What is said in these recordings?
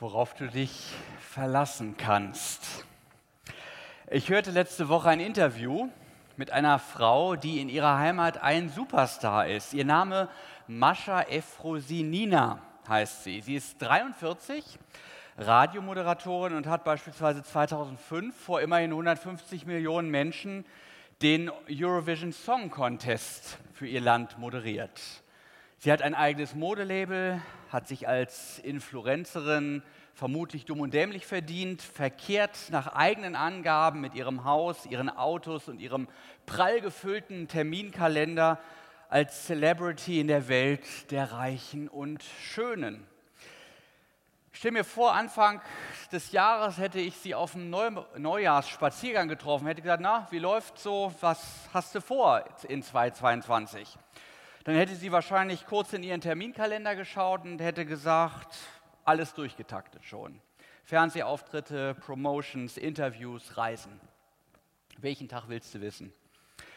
worauf du dich verlassen kannst. Ich hörte letzte Woche ein Interview mit einer Frau, die in ihrer Heimat ein Superstar ist. Ihr Name Mascha Efrosinina heißt sie. Sie ist 43, Radiomoderatorin und hat beispielsweise 2005 vor immerhin 150 Millionen Menschen den Eurovision Song Contest für ihr Land moderiert. Sie hat ein eigenes Modelabel, hat sich als Influencerin vermutlich dumm und dämlich verdient, verkehrt nach eigenen Angaben mit ihrem Haus, ihren Autos und ihrem prall gefüllten Terminkalender als Celebrity in der Welt der Reichen und Schönen. Ich stelle mir vor, Anfang des Jahres hätte ich sie auf einem Neujahrsspaziergang getroffen, hätte gesagt, na, wie läuft so, was hast du vor in 2022? Dann hätte sie wahrscheinlich kurz in ihren Terminkalender geschaut und hätte gesagt, alles durchgetaktet schon. Fernsehauftritte, Promotions, Interviews, Reisen. Welchen Tag willst du wissen?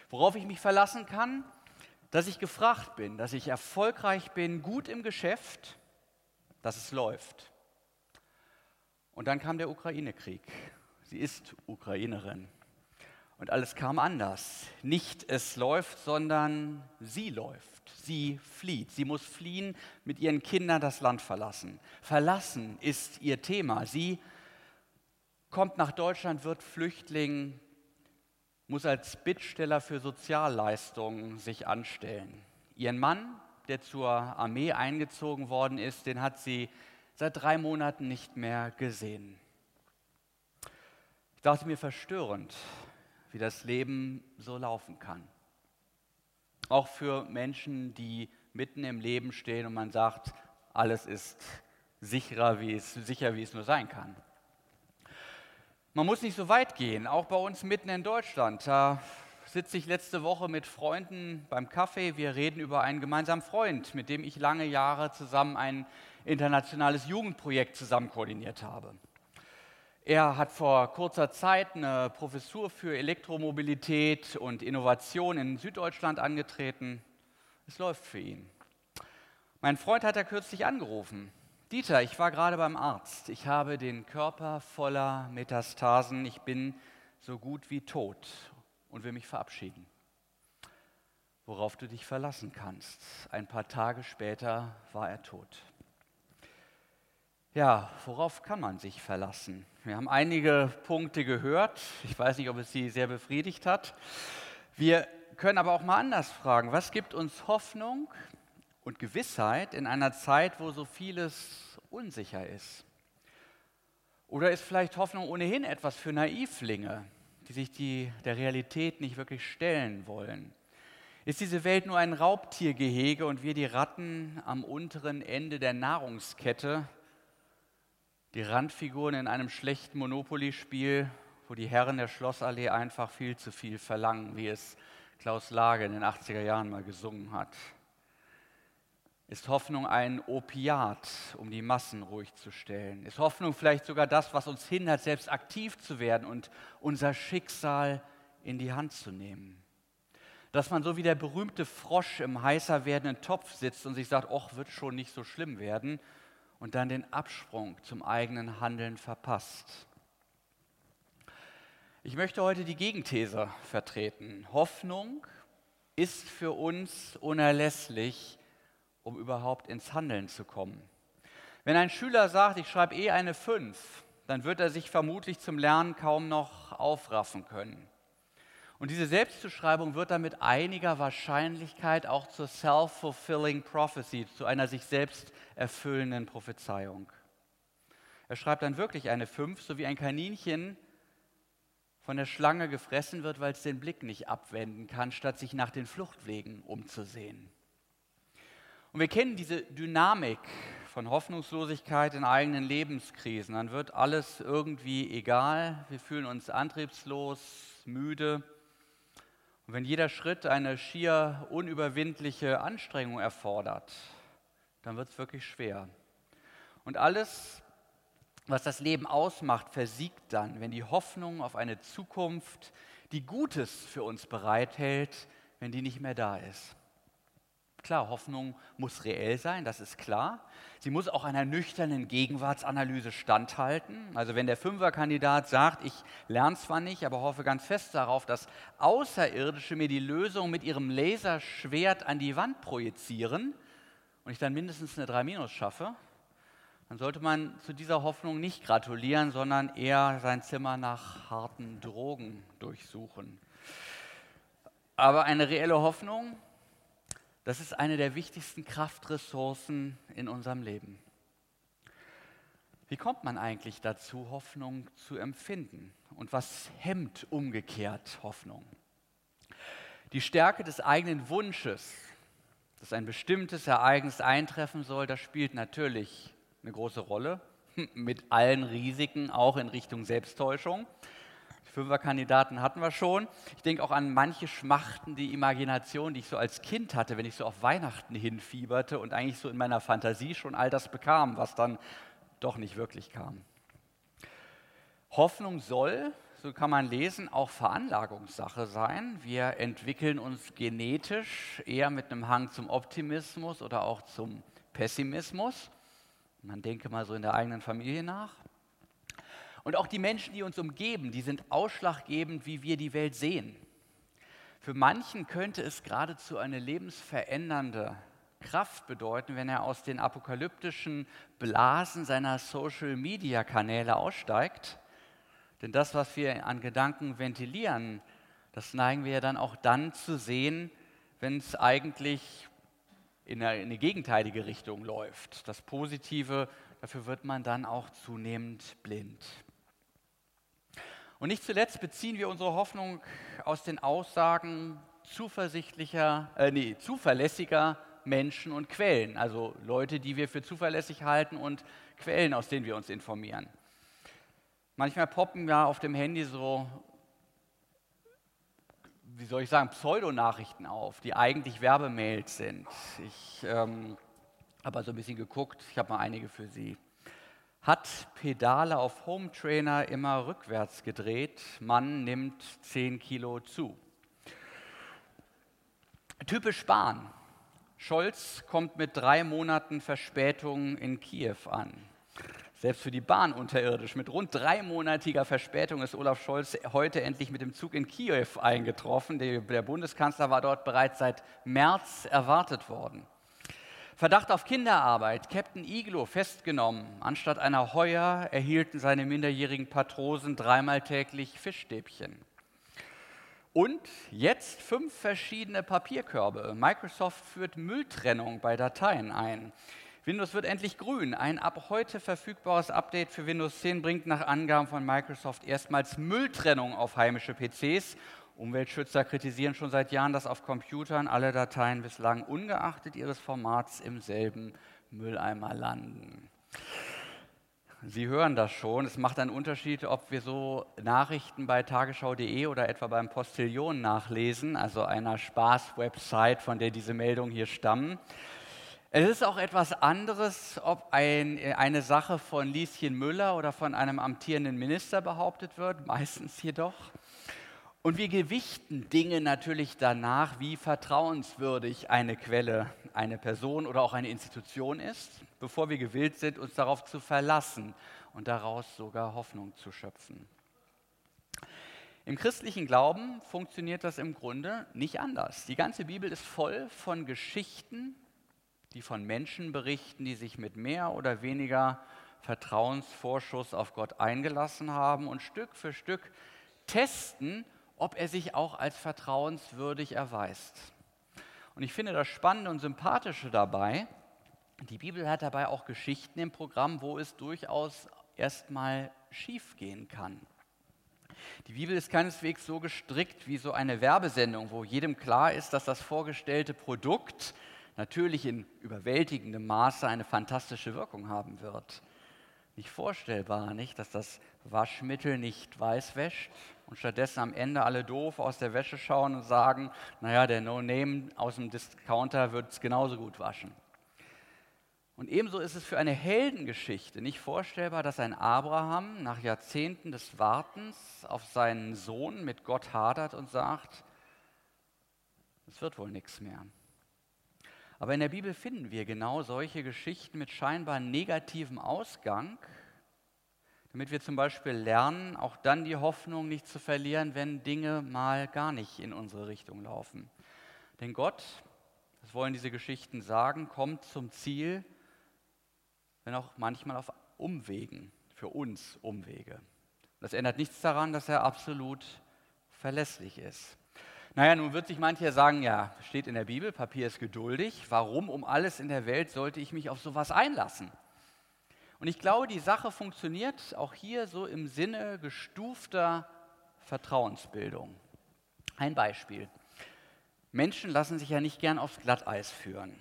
Worauf ich mich verlassen kann, dass ich gefragt bin, dass ich erfolgreich bin, gut im Geschäft, dass es läuft. Und dann kam der Ukraine-Krieg. Sie ist Ukrainerin. Und alles kam anders. Nicht es läuft, sondern sie läuft. Sie flieht. Sie muss fliehen, mit ihren Kindern das Land verlassen. Verlassen ist ihr Thema. Sie kommt nach Deutschland, wird Flüchtling, muss als Bittsteller für Sozialleistungen sich anstellen. Ihren Mann, der zur Armee eingezogen worden ist, den hat sie seit drei Monaten nicht mehr gesehen. Ich dachte mir verstörend, wie das Leben so laufen kann. Auch für Menschen, die mitten im Leben stehen und man sagt, alles ist sicherer, wie es, sicher, wie es nur sein kann. Man muss nicht so weit gehen, auch bei uns mitten in Deutschland. Da sitze ich letzte Woche mit Freunden beim Kaffee. Wir reden über einen gemeinsamen Freund, mit dem ich lange Jahre zusammen ein internationales Jugendprojekt zusammen koordiniert habe. Er hat vor kurzer Zeit eine Professur für Elektromobilität und Innovation in Süddeutschland angetreten. Es läuft für ihn. Mein Freund hat er kürzlich angerufen. Dieter, ich war gerade beim Arzt. Ich habe den Körper voller Metastasen. Ich bin so gut wie tot und will mich verabschieden. Worauf du dich verlassen kannst. Ein paar Tage später war er tot. Ja, worauf kann man sich verlassen? Wir haben einige Punkte gehört. Ich weiß nicht, ob es Sie sehr befriedigt hat. Wir können aber auch mal anders fragen. Was gibt uns Hoffnung und Gewissheit in einer Zeit, wo so vieles unsicher ist? Oder ist vielleicht Hoffnung ohnehin etwas für Naivlinge, die sich die, der Realität nicht wirklich stellen wollen? Ist diese Welt nur ein Raubtiergehege und wir die Ratten am unteren Ende der Nahrungskette, die Randfiguren in einem schlechten Monopoly-Spiel, wo die Herren der Schlossallee einfach viel zu viel verlangen, wie es Klaus Lage in den 80er Jahren mal gesungen hat. Ist Hoffnung ein Opiat, um die Massen ruhig zu stellen? Ist Hoffnung vielleicht sogar das, was uns hindert, selbst aktiv zu werden und unser Schicksal in die Hand zu nehmen? Dass man so wie der berühmte Frosch im heißer werdenden Topf sitzt und sich sagt, ach, wird schon nicht so schlimm werden, und dann den Absprung zum eigenen Handeln verpasst. Ich möchte heute die Gegenthese vertreten. Hoffnung ist für uns unerlässlich, um überhaupt ins Handeln zu kommen. Wenn ein Schüler sagt, ich schreibe eh eine 5, dann wird er sich vermutlich zum Lernen kaum noch aufraffen können. Und diese Selbstzuschreibung wird dann mit einiger Wahrscheinlichkeit auch zur self-fulfilling prophecy, zu einer sich selbst erfüllenden Prophezeiung. Er schreibt dann wirklich eine 5, so wie ein Kaninchen von der Schlange gefressen wird, weil es den Blick nicht abwenden kann, statt sich nach den Fluchtwegen umzusehen. Und wir kennen diese Dynamik von Hoffnungslosigkeit in eigenen Lebenskrisen. Dann wird alles irgendwie egal, wir fühlen uns antriebslos, müde und wenn jeder Schritt eine schier unüberwindliche Anstrengung erfordert, dann wird es wirklich schwer. Und alles, was das Leben ausmacht, versiegt dann, wenn die Hoffnung auf eine Zukunft, die Gutes für uns bereithält, wenn die nicht mehr da ist. Klar, Hoffnung muss reell sein, das ist klar. Sie muss auch einer nüchternen Gegenwartsanalyse standhalten. Also wenn der Fünferkandidat sagt, ich lerne zwar nicht, aber hoffe ganz fest darauf, dass Außerirdische mir die Lösung mit ihrem Laserschwert an die Wand projizieren und ich dann mindestens eine 3 Minus schaffe, dann sollte man zu dieser Hoffnung nicht gratulieren, sondern eher sein Zimmer nach harten Drogen durchsuchen. Aber eine reelle Hoffnung, das ist eine der wichtigsten Kraftressourcen in unserem Leben. Wie kommt man eigentlich dazu, Hoffnung zu empfinden? Und was hemmt umgekehrt Hoffnung? Die Stärke des eigenen Wunsches, dass ein bestimmtes Ereignis eintreffen soll, das spielt natürlich eine große Rolle, mit allen Risiken, auch in Richtung Selbsttäuschung. Fünferkandidaten hatten wir schon. Ich denke auch an manche Schmachten, die Imagination, die ich so als Kind hatte, wenn ich so auf Weihnachten hinfieberte und eigentlich so in meiner Fantasie schon all das bekam, was dann doch nicht wirklich kam. Hoffnung soll, so kann man lesen, auch Veranlagungssache sein. Wir entwickeln uns genetisch eher mit einem Hang zum Optimismus oder auch zum Pessimismus. Man denke mal so in der eigenen Familie nach. Und auch die Menschen, die uns umgeben, die sind ausschlaggebend, wie wir die Welt sehen. Für manchen könnte es geradezu eine lebensverändernde Kraft bedeuten, wenn er aus den apokalyptischen Blasen seiner Social-Media-Kanäle aussteigt. Denn das, was wir an Gedanken ventilieren, das neigen wir ja dann auch dann zu sehen, wenn es eigentlich in eine, in eine gegenteilige Richtung läuft. Das Positive, dafür wird man dann auch zunehmend blind. Und nicht zuletzt beziehen wir unsere Hoffnung aus den Aussagen zuversichtlicher, äh, nee, zuverlässiger Menschen und Quellen, also Leute, die wir für zuverlässig halten und Quellen, aus denen wir uns informieren. Manchmal poppen ja auf dem Handy so wie soll ich sagen, Pseudonachrichten auf, die eigentlich Werbemails sind. Ich ähm, habe so ein bisschen geguckt, ich habe mal einige für Sie. Hat Pedale auf Home Trainer immer rückwärts gedreht, Mann nimmt 10 Kilo zu. Typisch Bahn. Scholz kommt mit drei Monaten Verspätung in Kiew an. Selbst für die Bahn unterirdisch. Mit rund dreimonatiger Verspätung ist Olaf Scholz heute endlich mit dem Zug in Kiew eingetroffen. Der Bundeskanzler war dort bereits seit März erwartet worden. Verdacht auf Kinderarbeit, Captain Iglo festgenommen. Anstatt einer Heuer erhielten seine minderjährigen Patrosen dreimal täglich Fischstäbchen. Und jetzt fünf verschiedene Papierkörbe. Microsoft führt Mülltrennung bei Dateien ein. Windows wird endlich grün. Ein ab heute verfügbares Update für Windows 10 bringt nach Angaben von Microsoft erstmals Mülltrennung auf heimische PCs. Umweltschützer kritisieren schon seit Jahren, dass auf Computern alle Dateien bislang ungeachtet ihres Formats im selben Mülleimer landen. Sie hören das schon. Es macht einen Unterschied, ob wir so Nachrichten bei tagesschau.de oder etwa beim Postillon nachlesen, also einer Spaß-Website, von der diese Meldungen hier stammen. Es ist auch etwas anderes, ob ein, eine Sache von Lieschen Müller oder von einem amtierenden Minister behauptet wird, meistens jedoch. Und wir gewichten Dinge natürlich danach, wie vertrauenswürdig eine Quelle, eine Person oder auch eine Institution ist, bevor wir gewillt sind, uns darauf zu verlassen und daraus sogar Hoffnung zu schöpfen. Im christlichen Glauben funktioniert das im Grunde nicht anders. Die ganze Bibel ist voll von Geschichten, die von Menschen berichten, die sich mit mehr oder weniger Vertrauensvorschuss auf Gott eingelassen haben und Stück für Stück testen, ob er sich auch als vertrauenswürdig erweist. Und ich finde das Spannende und Sympathische dabei, die Bibel hat dabei auch Geschichten im Programm, wo es durchaus erstmal schiefgehen kann. Die Bibel ist keineswegs so gestrickt wie so eine Werbesendung, wo jedem klar ist, dass das vorgestellte Produkt natürlich in überwältigendem Maße eine fantastische Wirkung haben wird. Nicht vorstellbar, nicht, dass das Waschmittel nicht weiß wäscht und stattdessen am Ende alle doof aus der Wäsche schauen und sagen, naja, der No-Name aus dem Discounter wird es genauso gut waschen. Und ebenso ist es für eine Heldengeschichte nicht vorstellbar, dass ein Abraham nach Jahrzehnten des Wartens auf seinen Sohn mit Gott hadert und sagt, es wird wohl nichts mehr. Aber in der Bibel finden wir genau solche Geschichten mit scheinbar negativem Ausgang, damit wir zum Beispiel lernen, auch dann die Hoffnung nicht zu verlieren, wenn Dinge mal gar nicht in unsere Richtung laufen. Denn Gott, das wollen diese Geschichten sagen, kommt zum Ziel, wenn auch manchmal auf Umwegen, für uns Umwege. Das ändert nichts daran, dass er absolut verlässlich ist. Naja, nun wird sich mancher sagen, ja, steht in der Bibel, Papier ist geduldig. Warum um alles in der Welt sollte ich mich auf sowas einlassen? Und ich glaube, die Sache funktioniert auch hier so im Sinne gestufter Vertrauensbildung. Ein Beispiel. Menschen lassen sich ja nicht gern aufs Glatteis führen,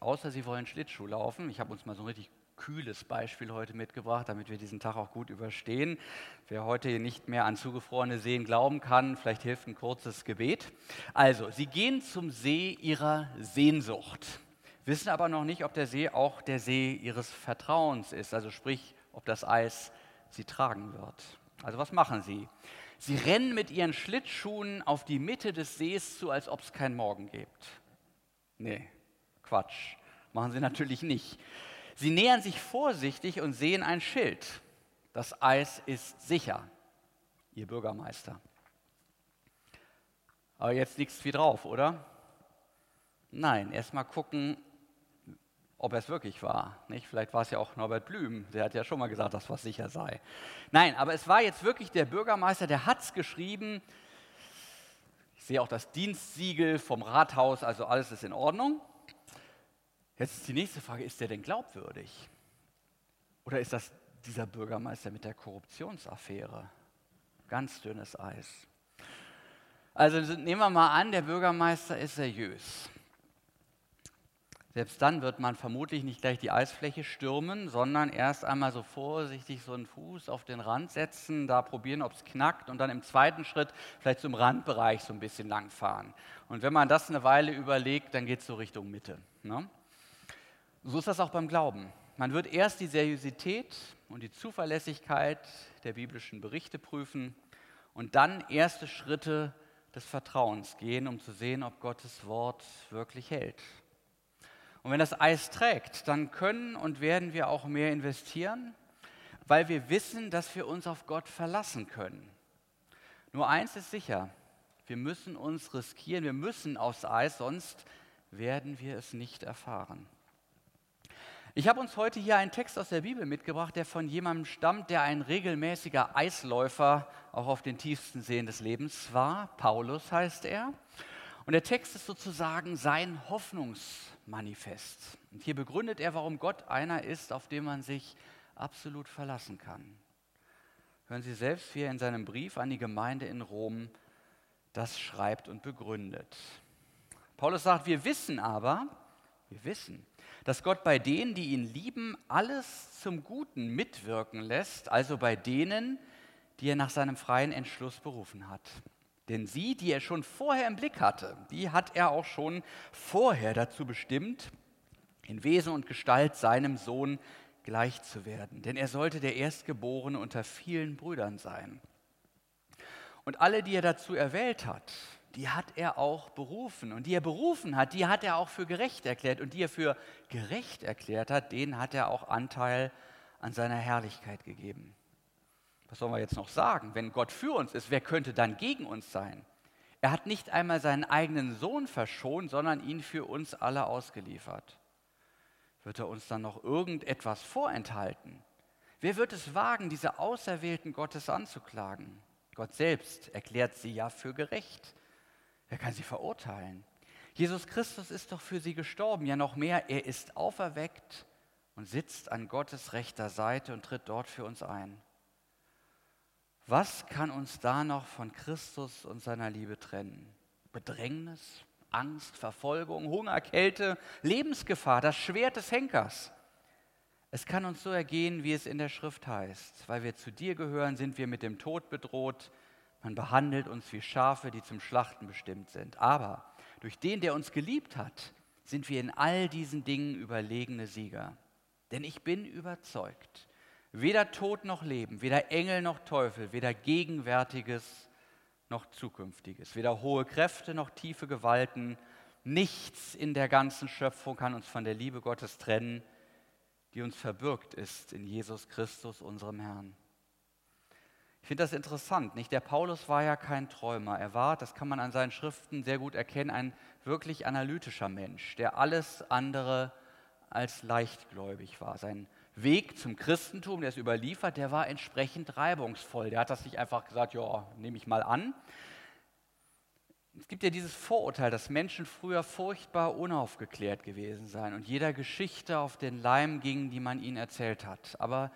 außer sie wollen Schlittschuh laufen. Ich habe uns mal so ein richtig kühles Beispiel heute mitgebracht, damit wir diesen Tag auch gut überstehen. Wer heute nicht mehr an zugefrorene Seen glauben kann, vielleicht hilft ein kurzes Gebet. Also, sie gehen zum See ihrer Sehnsucht wissen aber noch nicht, ob der See auch der See ihres Vertrauens ist, also sprich, ob das Eis sie tragen wird. Also was machen sie? Sie rennen mit ihren Schlittschuhen auf die Mitte des Sees zu, als ob es keinen Morgen gibt. Nee, Quatsch. Machen sie natürlich nicht. Sie nähern sich vorsichtig und sehen ein Schild. Das Eis ist sicher. Ihr Bürgermeister. Aber jetzt es wie drauf, oder? Nein, erstmal gucken, ob es wirklich war. Nicht? Vielleicht war es ja auch Norbert Blüm, der hat ja schon mal gesagt, dass was sicher sei. Nein, aber es war jetzt wirklich der Bürgermeister, der hat es geschrieben. Ich sehe auch das Dienstsiegel vom Rathaus, also alles ist in Ordnung. Jetzt ist die nächste Frage, ist der denn glaubwürdig? Oder ist das dieser Bürgermeister mit der Korruptionsaffäre? Ganz dünnes Eis. Also nehmen wir mal an, der Bürgermeister ist seriös. Selbst dann wird man vermutlich nicht gleich die Eisfläche stürmen, sondern erst einmal so vorsichtig so einen Fuß auf den Rand setzen, da probieren, ob es knackt und dann im zweiten Schritt vielleicht zum Randbereich so ein bisschen langfahren. Und wenn man das eine Weile überlegt, dann geht es so Richtung Mitte. Ne? So ist das auch beim Glauben. Man wird erst die Seriosität und die Zuverlässigkeit der biblischen Berichte prüfen und dann erste Schritte des Vertrauens gehen, um zu sehen, ob Gottes Wort wirklich hält. Und wenn das Eis trägt, dann können und werden wir auch mehr investieren, weil wir wissen, dass wir uns auf Gott verlassen können. Nur eins ist sicher, wir müssen uns riskieren, wir müssen aufs Eis, sonst werden wir es nicht erfahren. Ich habe uns heute hier einen Text aus der Bibel mitgebracht, der von jemandem stammt, der ein regelmäßiger Eisläufer auch auf den tiefsten Seen des Lebens war. Paulus heißt er. Und der Text ist sozusagen sein Hoffnungsmanifest. Und hier begründet er, warum Gott einer ist, auf den man sich absolut verlassen kann. Hören Sie selbst, wie er in seinem Brief an die Gemeinde in Rom das schreibt und begründet. Paulus sagt, wir wissen aber, wir wissen, dass Gott bei denen, die ihn lieben, alles zum Guten mitwirken lässt, also bei denen, die er nach seinem freien Entschluss berufen hat. Denn sie, die er schon vorher im Blick hatte, die hat er auch schon vorher dazu bestimmt, in Wesen und Gestalt seinem Sohn gleich zu werden. Denn er sollte der Erstgeborene unter vielen Brüdern sein. Und alle, die er dazu erwählt hat, die hat er auch berufen. Und die er berufen hat, die hat er auch für gerecht erklärt. Und die er für gerecht erklärt hat, denen hat er auch Anteil an seiner Herrlichkeit gegeben. Was sollen wir jetzt noch sagen? Wenn Gott für uns ist, wer könnte dann gegen uns sein? Er hat nicht einmal seinen eigenen Sohn verschont, sondern ihn für uns alle ausgeliefert. Wird er uns dann noch irgendetwas vorenthalten? Wer wird es wagen, diese Auserwählten Gottes anzuklagen? Gott selbst erklärt sie ja für gerecht. Wer kann sie verurteilen? Jesus Christus ist doch für sie gestorben, ja noch mehr, er ist auferweckt und sitzt an Gottes rechter Seite und tritt dort für uns ein. Was kann uns da noch von Christus und seiner Liebe trennen? Bedrängnis, Angst, Verfolgung, Hunger, Kälte, Lebensgefahr, das Schwert des Henkers. Es kann uns so ergehen, wie es in der Schrift heißt. Weil wir zu dir gehören, sind wir mit dem Tod bedroht. Man behandelt uns wie Schafe, die zum Schlachten bestimmt sind. Aber durch den, der uns geliebt hat, sind wir in all diesen Dingen überlegene Sieger. Denn ich bin überzeugt, Weder Tod noch Leben, weder Engel noch Teufel, weder Gegenwärtiges noch Zukünftiges, weder hohe Kräfte noch tiefe Gewalten, nichts in der ganzen Schöpfung kann uns von der Liebe Gottes trennen, die uns verbürgt ist in Jesus Christus, unserem Herrn. Ich finde das interessant. Nicht? Der Paulus war ja kein Träumer. Er war, das kann man an seinen Schriften sehr gut erkennen, ein wirklich analytischer Mensch, der alles andere als leichtgläubig war. Sein Weg zum Christentum, der ist überliefert, der war entsprechend reibungsvoll. Der hat das nicht einfach gesagt, ja, nehme ich mal an. Es gibt ja dieses Vorurteil, dass Menschen früher furchtbar unaufgeklärt gewesen seien und jeder Geschichte auf den Leim gingen, die man ihnen erzählt hat. Aber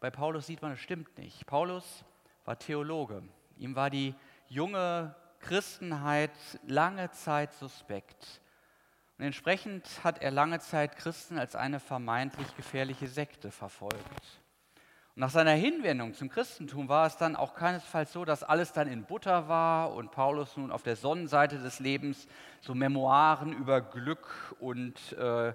bei Paulus sieht man, das stimmt nicht. Paulus war Theologe. Ihm war die junge Christenheit lange Zeit suspekt. Und entsprechend hat er lange Zeit Christen als eine vermeintlich gefährliche Sekte verfolgt. Und nach seiner Hinwendung zum Christentum war es dann auch keinesfalls so, dass alles dann in Butter war und Paulus nun auf der Sonnenseite des Lebens so Memoiren über Glück und äh,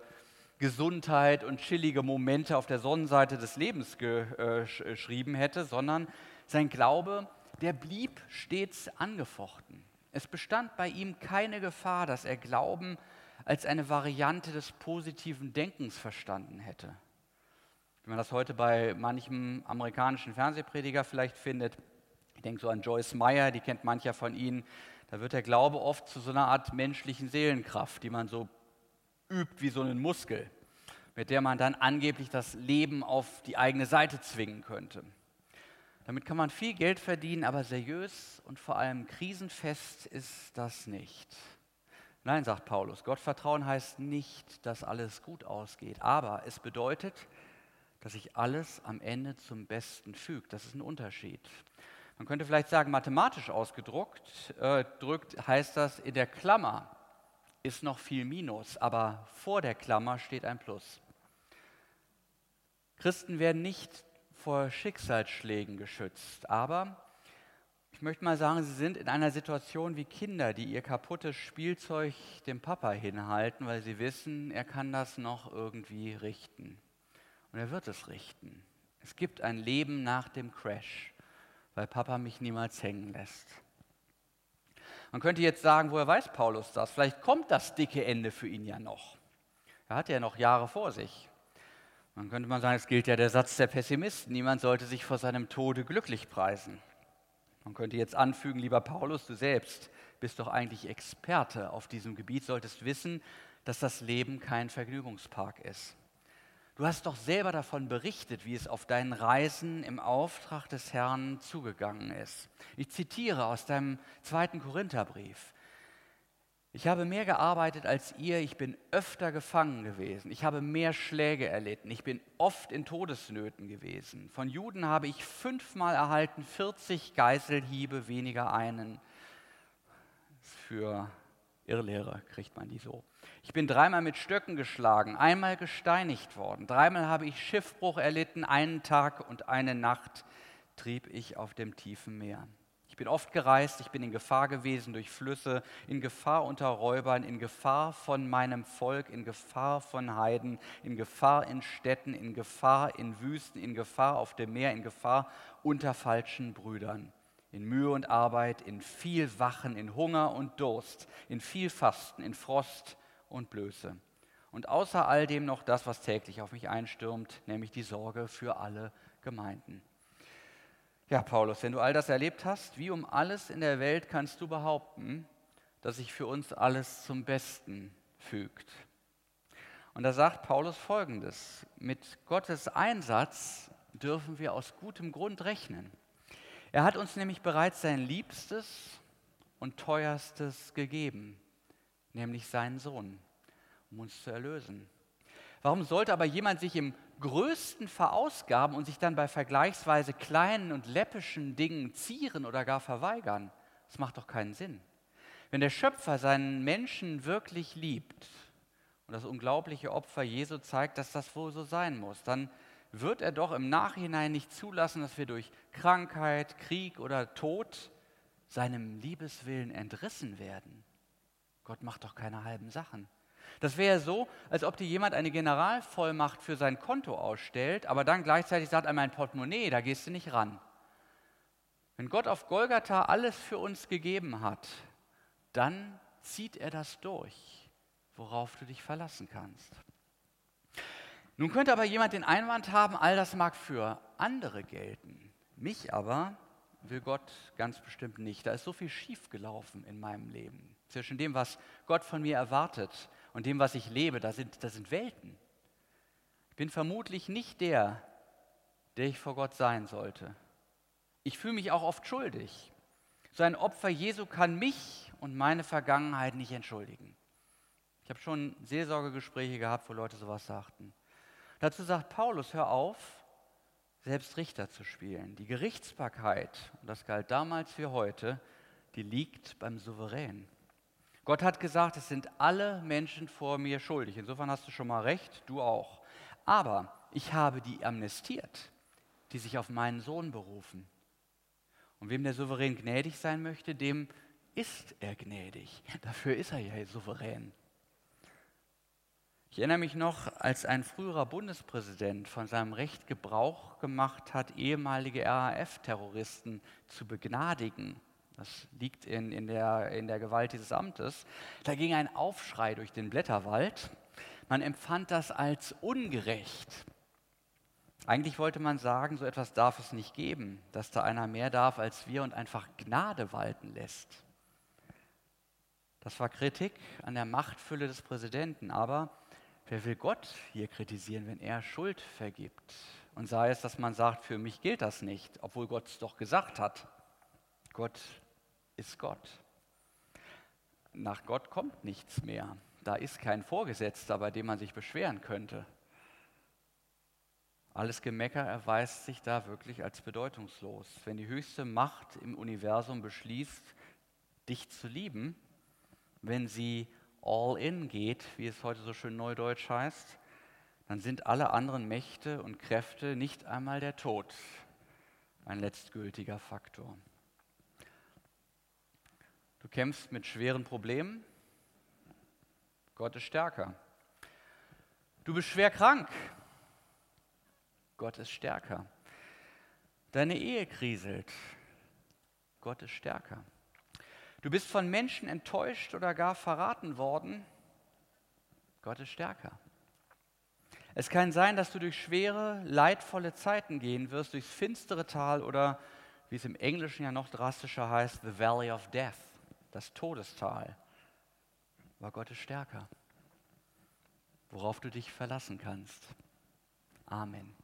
Gesundheit und chillige Momente auf der Sonnenseite des Lebens äh, geschrieben hätte, sondern sein Glaube, der blieb stets angefochten. Es bestand bei ihm keine Gefahr, dass er Glauben als eine Variante des positiven Denkens verstanden hätte. Wie man das heute bei manchem amerikanischen Fernsehprediger vielleicht findet, ich denke so an Joyce Meyer, die kennt mancher von Ihnen, da wird der Glaube oft zu so einer Art menschlichen Seelenkraft, die man so übt wie so einen Muskel, mit der man dann angeblich das Leben auf die eigene Seite zwingen könnte. Damit kann man viel Geld verdienen, aber seriös und vor allem krisenfest ist das nicht. Nein, sagt Paulus, Gottvertrauen heißt nicht, dass alles gut ausgeht, aber es bedeutet, dass sich alles am Ende zum Besten fügt. Das ist ein Unterschied. Man könnte vielleicht sagen, mathematisch ausgedrückt äh, drückt, heißt das, in der Klammer ist noch viel Minus, aber vor der Klammer steht ein Plus. Christen werden nicht vor Schicksalsschlägen geschützt, aber ich möchte mal sagen, Sie sind in einer Situation wie Kinder, die ihr kaputtes Spielzeug dem Papa hinhalten, weil sie wissen, er kann das noch irgendwie richten. Und er wird es richten. Es gibt ein Leben nach dem Crash, weil Papa mich niemals hängen lässt. Man könnte jetzt sagen, woher weiß Paulus das? Vielleicht kommt das dicke Ende für ihn ja noch. Er hat ja noch Jahre vor sich. Man könnte mal sagen, es gilt ja der Satz der Pessimisten. Niemand sollte sich vor seinem Tode glücklich preisen. Man könnte jetzt anfügen, lieber Paulus, du selbst bist doch eigentlich Experte auf diesem Gebiet, solltest wissen, dass das Leben kein Vergnügungspark ist. Du hast doch selber davon berichtet, wie es auf deinen Reisen im Auftrag des Herrn zugegangen ist. Ich zitiere aus deinem zweiten Korintherbrief. Ich habe mehr gearbeitet als ihr, ich bin öfter gefangen gewesen, ich habe mehr Schläge erlitten, ich bin oft in Todesnöten gewesen. Von Juden habe ich fünfmal erhalten, 40 Geißelhiebe weniger einen. Für Irrlehrer kriegt man die so. Ich bin dreimal mit Stöcken geschlagen, einmal gesteinigt worden, dreimal habe ich Schiffbruch erlitten, einen Tag und eine Nacht trieb ich auf dem tiefen Meer. Ich bin oft gereist, ich bin in Gefahr gewesen durch Flüsse, in Gefahr unter Räubern, in Gefahr von meinem Volk, in Gefahr von Heiden, in Gefahr in Städten, in Gefahr in Wüsten, in Gefahr auf dem Meer, in Gefahr unter falschen Brüdern, in Mühe und Arbeit, in viel Wachen, in Hunger und Durst, in viel Fasten, in Frost und Blöße. Und außer all dem noch das, was täglich auf mich einstürmt, nämlich die Sorge für alle Gemeinden. Ja, Paulus, wenn du all das erlebt hast, wie um alles in der Welt kannst du behaupten, dass sich für uns alles zum Besten fügt? Und da sagt Paulus folgendes: Mit Gottes Einsatz dürfen wir aus gutem Grund rechnen. Er hat uns nämlich bereits sein Liebstes und Teuerstes gegeben, nämlich seinen Sohn, um uns zu erlösen. Warum sollte aber jemand sich im größten verausgaben und sich dann bei vergleichsweise kleinen und läppischen Dingen zieren oder gar verweigern. Das macht doch keinen Sinn. Wenn der Schöpfer seinen Menschen wirklich liebt und das unglaubliche Opfer Jesu zeigt, dass das wohl so sein muss, dann wird er doch im Nachhinein nicht zulassen, dass wir durch Krankheit, Krieg oder Tod seinem Liebeswillen entrissen werden. Gott macht doch keine halben Sachen. Das wäre so, als ob dir jemand eine Generalvollmacht für sein Konto ausstellt, aber dann gleichzeitig sagt, an mein Portemonnaie, da gehst du nicht ran. Wenn Gott auf Golgatha alles für uns gegeben hat, dann zieht er das durch. worauf du dich verlassen kannst. Nun könnte aber jemand den Einwand haben, all das mag für andere gelten. Mich aber will Gott ganz bestimmt nicht. Da ist so viel schiefgelaufen in meinem Leben. Zwischen dem, was Gott von mir erwartet und dem, was ich lebe, da sind, da sind Welten. Ich bin vermutlich nicht der, der ich vor Gott sein sollte. Ich fühle mich auch oft schuldig. So ein Opfer Jesu kann mich und meine Vergangenheit nicht entschuldigen. Ich habe schon Seelsorgegespräche gehabt, wo Leute sowas sagten. Dazu sagt Paulus, hör auf, selbst Richter zu spielen. Die Gerichtsbarkeit, und das galt damals wie heute, die liegt beim Souverän. Gott hat gesagt, es sind alle Menschen vor mir schuldig. Insofern hast du schon mal recht, du auch. Aber ich habe die amnestiert, die sich auf meinen Sohn berufen. Und wem der Souverän gnädig sein möchte, dem ist er gnädig. Dafür ist er ja souverän. Ich erinnere mich noch, als ein früherer Bundespräsident von seinem Recht Gebrauch gemacht hat, ehemalige RAF-Terroristen zu begnadigen. Das liegt in, in, der, in der Gewalt dieses Amtes. Da ging ein Aufschrei durch den Blätterwald. Man empfand das als ungerecht. Eigentlich wollte man sagen, so etwas darf es nicht geben, dass da einer mehr darf als wir und einfach Gnade walten lässt. Das war Kritik an der Machtfülle des Präsidenten, aber wer will Gott hier kritisieren, wenn er Schuld vergibt? Und sei es, dass man sagt, für mich gilt das nicht, obwohl Gott es doch gesagt hat. Gott ist Gott. Nach Gott kommt nichts mehr. Da ist kein Vorgesetzter, bei dem man sich beschweren könnte. Alles Gemecker erweist sich da wirklich als bedeutungslos. Wenn die höchste Macht im Universum beschließt, dich zu lieben, wenn sie all in geht, wie es heute so schön neudeutsch heißt, dann sind alle anderen Mächte und Kräfte nicht einmal der Tod ein letztgültiger Faktor. Du kämpfst mit schweren Problemen, Gott ist stärker. Du bist schwer krank, Gott ist stärker. Deine Ehe kriselt. Gott ist stärker. Du bist von Menschen enttäuscht oder gar verraten worden. Gott ist stärker. Es kann sein, dass du durch schwere, leidvolle Zeiten gehen wirst, durchs finstere Tal oder, wie es im Englischen ja noch drastischer heißt, the Valley of Death, das Todestal. Aber Gott ist stärker, worauf du dich verlassen kannst. Amen.